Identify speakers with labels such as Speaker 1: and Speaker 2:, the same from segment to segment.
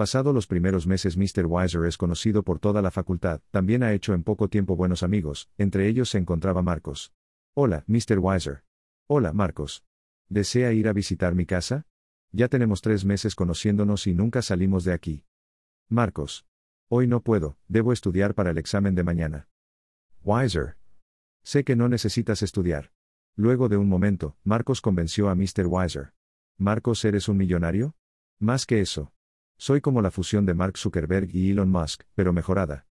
Speaker 1: Pasado los primeros meses Mr. Weiser es conocido por toda la facultad, también ha hecho en poco tiempo buenos amigos, entre ellos se encontraba Marcos. Hola, Mr. Weiser. Hola, Marcos. ¿Desea ir a visitar mi casa? Ya tenemos tres meses conociéndonos y nunca salimos de aquí. Marcos. Hoy no puedo, debo estudiar para el examen de mañana. Weiser. Sé que no necesitas estudiar. Luego de un momento, Marcos convenció a Mr. Weiser. Marcos, ¿eres un millonario? Más que eso. Soy como la fusión de Mark Zuckerberg y Elon Musk, pero mejorada.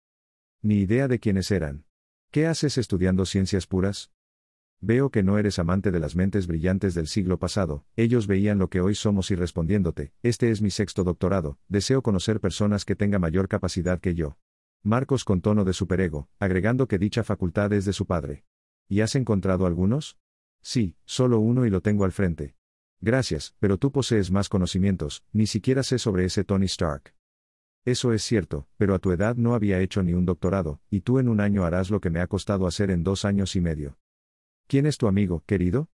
Speaker 1: Ni idea de quiénes eran. ¿Qué haces estudiando ciencias puras? Veo que no eres amante de las mentes brillantes del siglo pasado, ellos veían lo que hoy somos y respondiéndote, este es mi sexto doctorado, deseo conocer personas que tengan mayor capacidad que yo. Marcos con tono de superego, agregando que dicha facultad es de su padre. ¿Y has encontrado algunos? Sí, solo uno y lo tengo al frente. Gracias, pero tú posees más conocimientos, ni siquiera sé sobre ese Tony Stark. Eso es cierto, pero a tu edad no había hecho ni un doctorado, y tú en un año harás lo que me ha costado hacer en dos años y medio. ¿Quién es tu amigo, querido?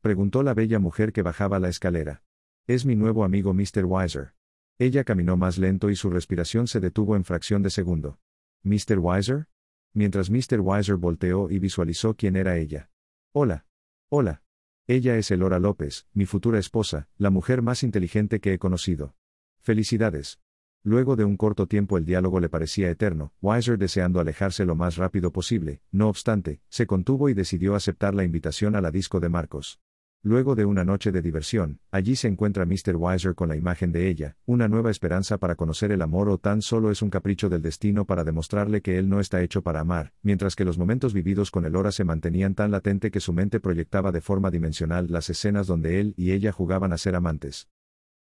Speaker 1: preguntó la bella mujer que bajaba la escalera. Es mi nuevo amigo Mr. Weiser. Ella caminó más lento y su respiración se detuvo en fracción de segundo. ¿Mr. Weiser? Mientras Mr. Weiser volteó y visualizó quién era ella. Hola. Hola. Ella es Elora López, mi futura esposa, la mujer más inteligente que he conocido. Felicidades. Luego de un corto tiempo el diálogo le parecía eterno, Weiser deseando alejarse lo más rápido posible, no obstante, se contuvo y decidió aceptar la invitación a la disco de Marcos. Luego de una noche de diversión, allí se encuentra Mr. Weiser con la imagen de ella, una nueva esperanza para conocer el amor o tan solo es un capricho del destino para demostrarle que él no está hecho para amar, mientras que los momentos vividos con el hora se mantenían tan latente que su mente proyectaba de forma dimensional las escenas donde él y ella jugaban a ser amantes.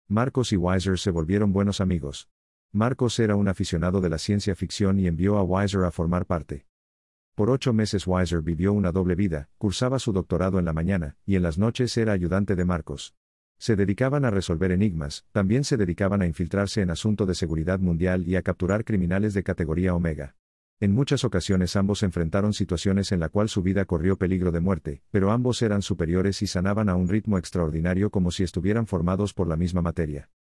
Speaker 1: Marcos y Weiser se volvieron buenos amigos. Marcos era un aficionado de la ciencia ficción y envió a Weiser a formar parte. Por ocho meses Weiser vivió una doble vida, cursaba su doctorado en la mañana, y en las noches era ayudante de Marcos. Se dedicaban a resolver enigmas, también se dedicaban a infiltrarse en asunto de seguridad mundial y a capturar criminales de categoría omega. En muchas ocasiones ambos enfrentaron situaciones en la cual su vida corrió peligro de muerte, pero ambos eran superiores y sanaban a un ritmo extraordinario como si estuvieran formados por la misma materia.